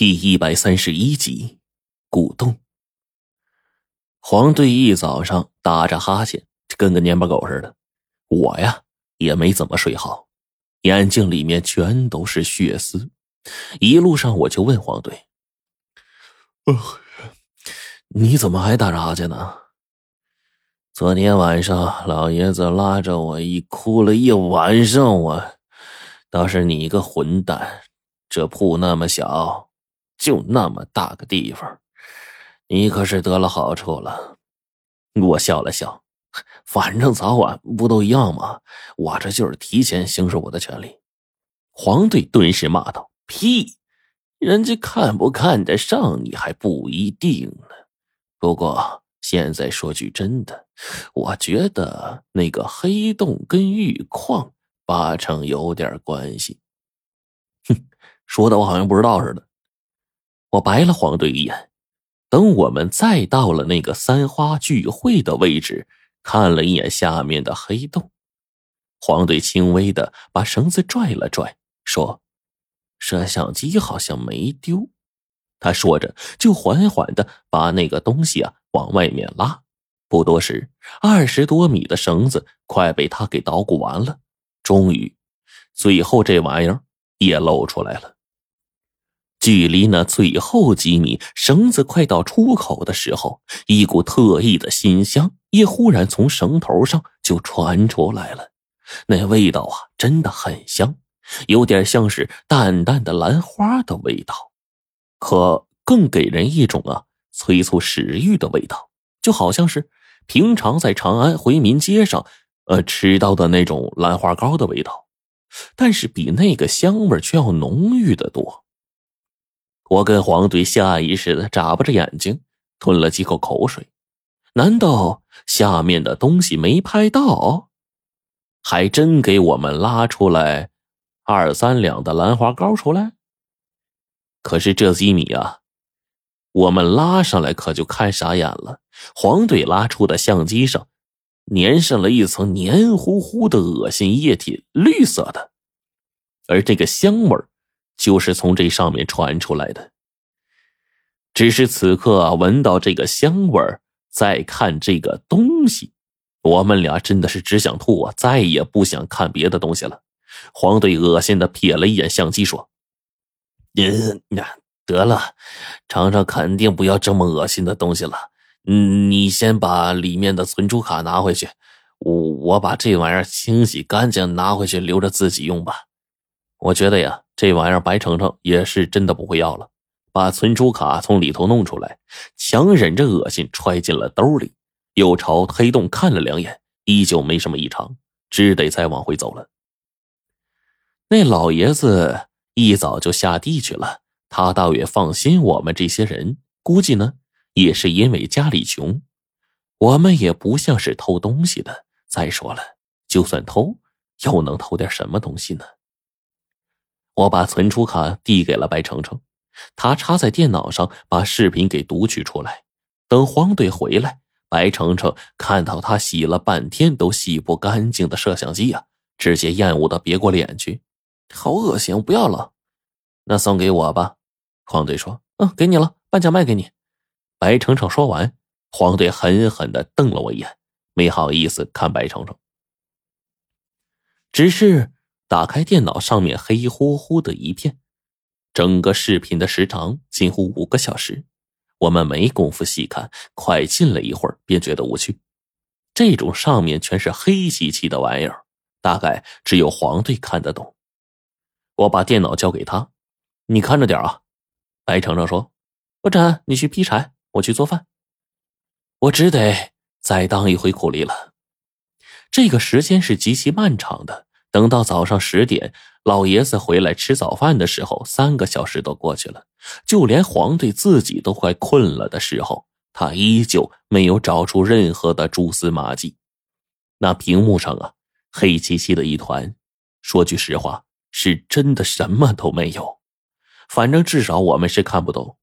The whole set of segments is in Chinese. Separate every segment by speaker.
Speaker 1: 第一百三十一集，古洞。黄队一早上打着哈欠，跟个蔫巴狗似的。我呀，也没怎么睡好，眼睛里面全都是血丝。一路上我就问黄队：“你怎么还打着哈欠呢？”昨天晚上老爷子拉着我一哭了一晚上，我倒是你个混蛋，这铺那么小。就那么大个地方，你可是得了好处了。我笑了笑，反正早晚不都一样吗？我这就是提前行使我的权利。黄队顿时骂道：“屁！人家看不看得上你还不一定呢。不过现在说句真的，我觉得那个黑洞跟玉矿八成有点关系。”哼，说的我好像不知道似的。我白了黄队一眼，等我们再到了那个三花聚会的位置，看了一眼下面的黑洞，黄队轻微的把绳子拽了拽，说：“摄像机好像没丢。”他说着，就缓缓的把那个东西啊往外面拉。不多时，二十多米的绳子快被他给捣鼓完了，终于，最后这玩意儿也露出来了。距离那最后几米，绳子快到出口的时候，一股特异的馨香也忽然从绳头上就传出来了。那味道啊，真的很香，有点像是淡淡的兰花的味道，可更给人一种啊催促食欲的味道，就好像是平常在长安回民街上呃吃到的那种兰花糕的味道，但是比那个香味却要浓郁的多。我跟黄队下意识的眨巴着眼睛，吞了几口口水。难道下面的东西没拍到？还真给我们拉出来二三两的兰花糕出来？可是这几米啊，我们拉上来可就看傻眼了。黄队拉出的相机上，粘上了一层黏糊糊的恶心液体，绿色的，而这个香味儿。就是从这上面传出来的。只是此刻闻到这个香味儿，再看这个东西，我们俩真的是只想吐啊！再也不想看别的东西了。黄队恶心的瞥了一眼相机，说：“嗯，那得了，尝尝，肯定不要这么恶心的东西了。嗯，你先把里面的存储卡拿回去，我我把这玩意儿清洗干净拿回去，留着自己用吧。我觉得呀。”这玩意儿，白程程也是真的不会要了。把存储卡从里头弄出来，强忍着恶心揣进了兜里，又朝黑洞看了两眼，依旧没什么异常，只得再往回走了。那老爷子一早就下地去了，他倒也放心我们这些人。估计呢，也是因为家里穷，我们也不像是偷东西的。再说了，就算偷，又能偷点什么东西呢？我把存储卡递给了白程程，他插在电脑上，把视频给读取出来。等黄队回来，白程程看到他洗了半天都洗不干净的摄像机呀，直接厌恶的别过脸去，好恶心，我不要了。那送给我吧，黄队说：“嗯，给你了，半价卖给你。”白程程说完，黄队狠狠的瞪了我一眼，没好意思看白程程，只是。打开电脑，上面黑乎乎的一片。整个视频的时长近乎五个小时，我们没工夫细看，快进了一会儿便觉得无趣。这种上面全是黑漆漆的玩意儿，大概只有黄队看得懂。我把电脑交给他，你看着点啊。白程程说：“不展，你去劈柴，我去做饭。”我只得再当一回苦力了。这个时间是极其漫长的。等到早上十点，老爷子回来吃早饭的时候，三个小时都过去了。就连黄队自己都快困了的时候，他依旧没有找出任何的蛛丝马迹。那屏幕上啊，黑漆漆的一团。说句实话，是真的什么都没有。反正至少我们是看不懂。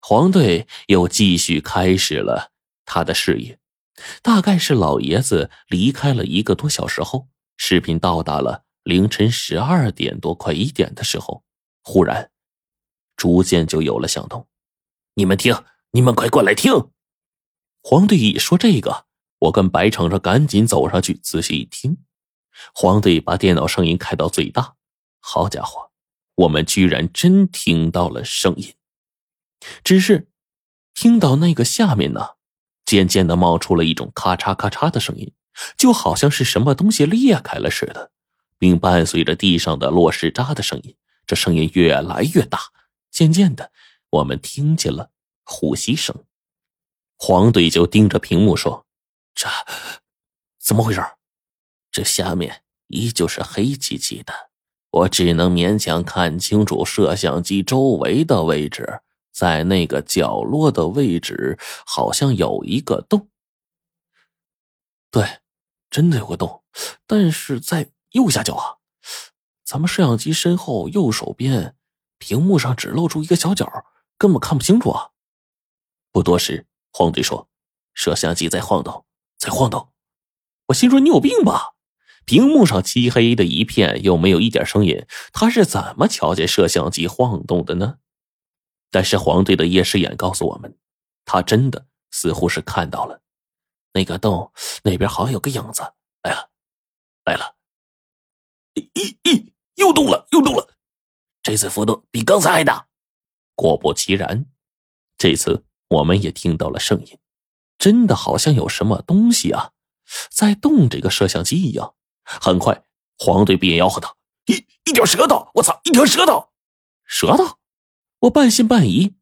Speaker 1: 黄队又继续开始了他的事业。大概是老爷子离开了一个多小时后。视频到达了凌晨十二点多，快一点的时候，忽然，逐渐就有了响动。你们听，你们快过来听！黄队一说这个，我跟白程程赶紧走上去仔细一听。黄队把电脑声音开到最大，好家伙，我们居然真听到了声音。只是听到那个下面呢，渐渐的冒出了一种咔嚓咔嚓的声音，就好像是什么东西裂开了似的，并伴随着地上的落石渣的声音。这声音越来越大，渐渐的，我们听见了呼吸声。黄队就盯着屏幕说：“这怎么回事？这下面依旧是黑漆漆的，我只能勉强看清楚摄像机周围的位置。”在那个角落的位置，好像有一个洞。对，真的有个洞，但是在右下角啊。咱们摄像机身后右手边，屏幕上只露出一个小角，根本看不清楚啊。不多时，黄队说：“摄像机在晃动，在晃动。”我心说：“你有病吧？屏幕上漆黑的一片，又没有一点声音，他是怎么瞧见摄像机晃动的呢？”但是黄队的夜视眼告诉我们，他真的似乎是看到了那个洞那边好像有个影子来了，来了！咦咦，又动了，又动了！这次幅度比刚才还大。果不其然，这次我们也听到了声音，真的好像有什么东西啊在动这个摄像机一样。很快，黄队便吆喝道：“一一条舌头！我操，一条舌头！舌头！”我半信半疑，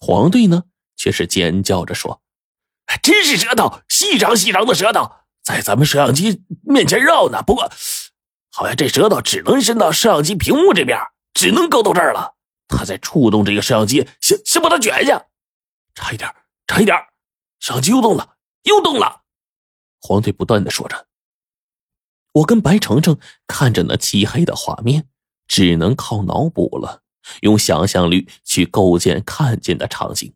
Speaker 1: 黄队呢却是尖叫着说：“真是舌头，细长细长的舌头，在咱们摄像机面前绕呢。不过，好像这舌头只能伸到摄像机屏幕这边，只能够到这儿了。他在触动这个摄像机，先先把它卷下，差一点，差一点，摄像机又动了，又动了。”黄队不断的说着。我跟白程程看着那漆黑的画面，只能靠脑补了。用想象力去构建看见的场景，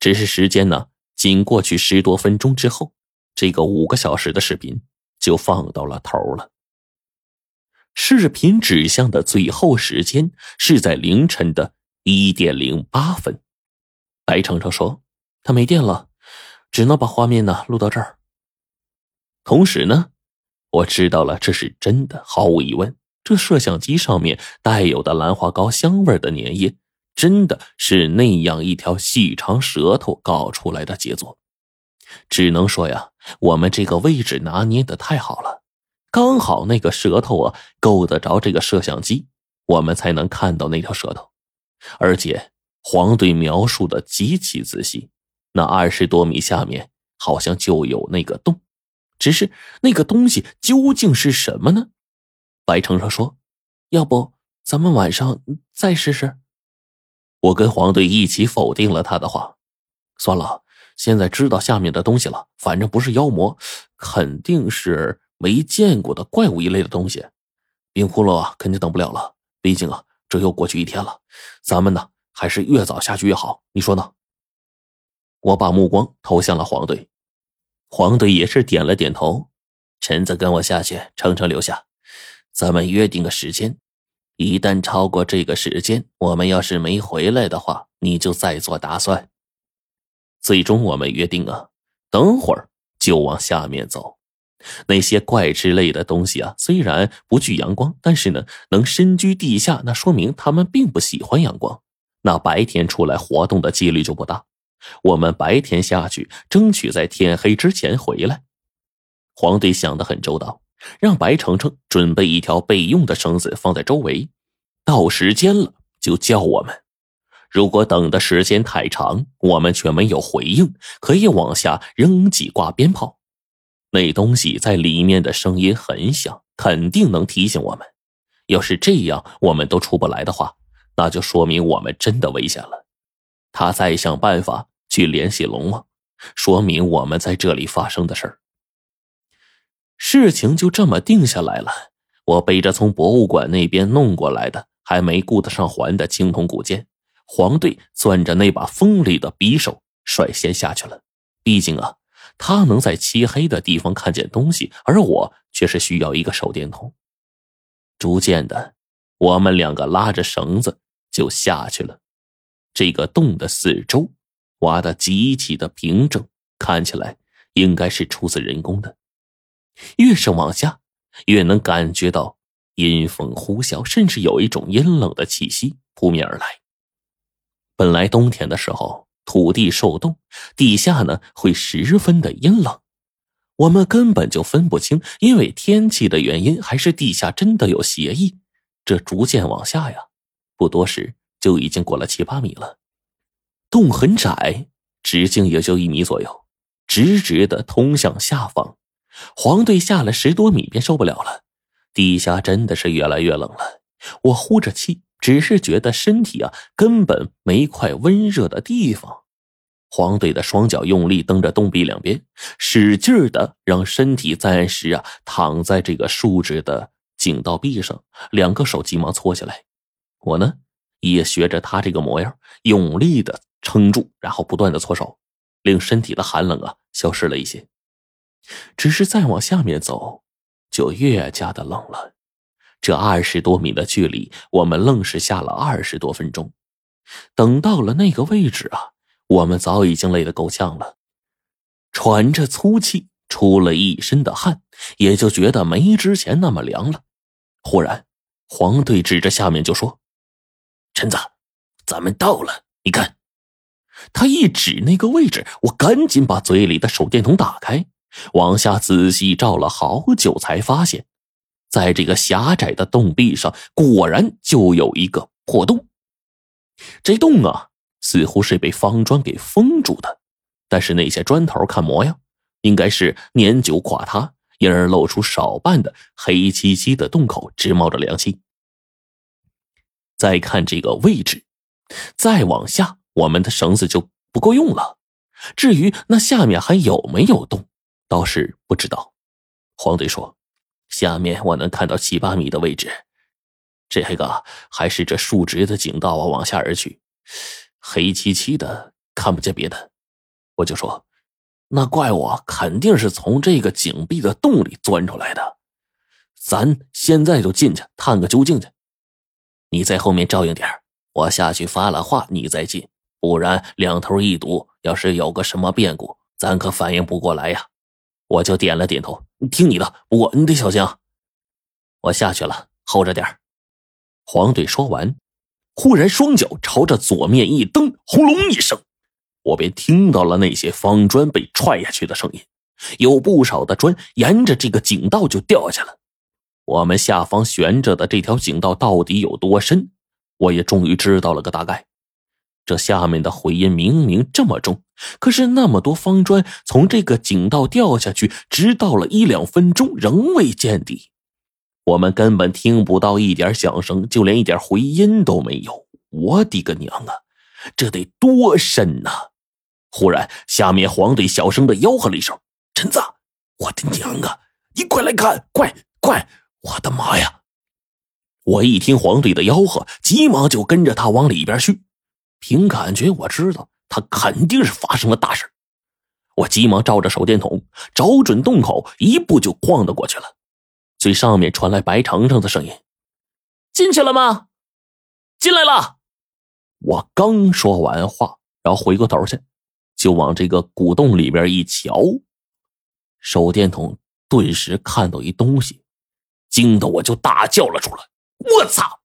Speaker 1: 只是时间呢，仅过去十多分钟之后，这个五个小时的视频就放到了头了。视频指向的最后时间是在凌晨的一点零八分。白程程说：“他没电了，只能把画面呢录到这儿。”同时呢，我知道了这是真的，毫无疑问。这摄像机上面带有的兰花膏香味的粘液，真的是那样一条细长舌头搞出来的杰作。只能说呀，我们这个位置拿捏的太好了，刚好那个舌头啊够得着这个摄像机，我们才能看到那条舌头。而且黄队描述的极其仔细，那二十多米下面好像就有那个洞，只是那个东西究竟是什么呢？白程程说：“要不咱们晚上再试试？”我跟黄队一起否定了他的话。算了，现在知道下面的东西了，反正不是妖魔，肯定是没见过的怪物一类的东西。冰窟窿啊，肯定等不了了。毕竟啊，这又过去一天了，咱们呢还是越早下去越好。你说呢？我把目光投向了黄队，黄队也是点了点头。陈子跟我下去，程程留下。咱们约定个时间，一旦超过这个时间，我们要是没回来的话，你就再做打算。最终我们约定啊，等会儿就往下面走。那些怪之类的东西啊，虽然不惧阳光，但是呢，能深居地下，那说明他们并不喜欢阳光。那白天出来活动的几率就不大。我们白天下去，争取在天黑之前回来。黄队想的很周到。让白程程准备一条备用的绳子放在周围，到时间了就叫我们。如果等的时间太长，我们却没有回应，可以往下扔几挂鞭炮。那东西在里面的声音很响，肯定能提醒我们。要是这样我们都出不来的话，那就说明我们真的危险了。他再想办法去联系龙王，说明我们在这里发生的事儿。事情就这么定下来了。我背着从博物馆那边弄过来的还没顾得上还的青铜古剑，黄队攥着那把锋利的匕首率先下去了。毕竟啊，他能在漆黑的地方看见东西，而我却是需要一个手电筒。逐渐的，我们两个拉着绳子就下去了。这个洞的四周挖的极其的平整，看起来应该是出自人工的。越是往下，越能感觉到阴风呼啸，甚至有一种阴冷的气息扑面而来。本来冬天的时候，土地受冻，地下呢会十分的阴冷，我们根本就分不清，因为天气的原因，还是地下真的有邪意。这逐渐往下呀，不多时就已经过了七八米了。洞很窄，直径也就一米左右，直直的通向下方。黄队下了十多米便受不了了，地下真的是越来越冷了。我呼着气，只是觉得身体啊根本没块温热的地方。黄队的双脚用力蹬着洞壁两边，使劲的让身体暂时啊躺在这个竖直的井道壁上，两个手急忙搓起来。我呢也学着他这个模样，用力的撑住，然后不断的搓手，令身体的寒冷啊消失了一些。只是再往下面走，就越加的冷了。这二十多米的距离，我们愣是下了二十多分钟。等到了那个位置啊，我们早已经累得够呛了，喘着粗气，出了一身的汗，也就觉得没之前那么凉了。忽然，黄队指着下面就说：“陈子，咱们到了，你看。”他一指那个位置，我赶紧把嘴里的手电筒打开。往下仔细照了好久，才发现，在这个狭窄的洞壁上，果然就有一个破洞。这洞啊，似乎是被方砖给封住的，但是那些砖头看模样，应该是年久垮塌，因而露出少半的黑漆漆的洞口，直冒着凉气。再看这个位置，再往下，我们的绳子就不够用了。至于那下面还有没有洞？倒是不知道，黄队说：“下面我能看到七八米的位置，这个还是这竖直的井道啊，往下而去，黑漆漆的，看不见别的。”我就说：“那怪物肯定是从这个井壁的洞里钻出来的，咱现在就进去探个究竟去。你在后面照应点我下去发了话，你再进，不然两头一堵，要是有个什么变故，咱可反应不过来呀。”我就点了点头，听你的。不过你得小心啊！我下去了，候着点黄队说完，忽然双脚朝着左面一蹬，轰隆一声，我便听到了那些方砖被踹下去的声音。有不少的砖沿着这个井道就掉下了。我们下方悬着的这条井道到底有多深，我也终于知道了个大概。这下面的回音明明这么重，可是那么多方砖从这个井道掉下去，直到了一两分钟仍未见底，我们根本听不到一点响声，就连一点回音都没有。我的个娘啊，这得多深呐！忽然，下面黄队小声的吆喝了一声：“陈子，我的娘啊，你快来看，快快！我的妈呀！”我一听黄队的吆喝，急忙就跟着他往里边去。凭感觉，我知道他肯定是发生了大事。我急忙照着手电筒找准洞口，一步就晃了过去了。最上面传来白程程的声音：“进去了吗？进来了。”我刚说完话，然后回过头去，就往这个古洞里边一瞧，手电筒顿时看到一东西，惊得我就大叫了出来：“我操！”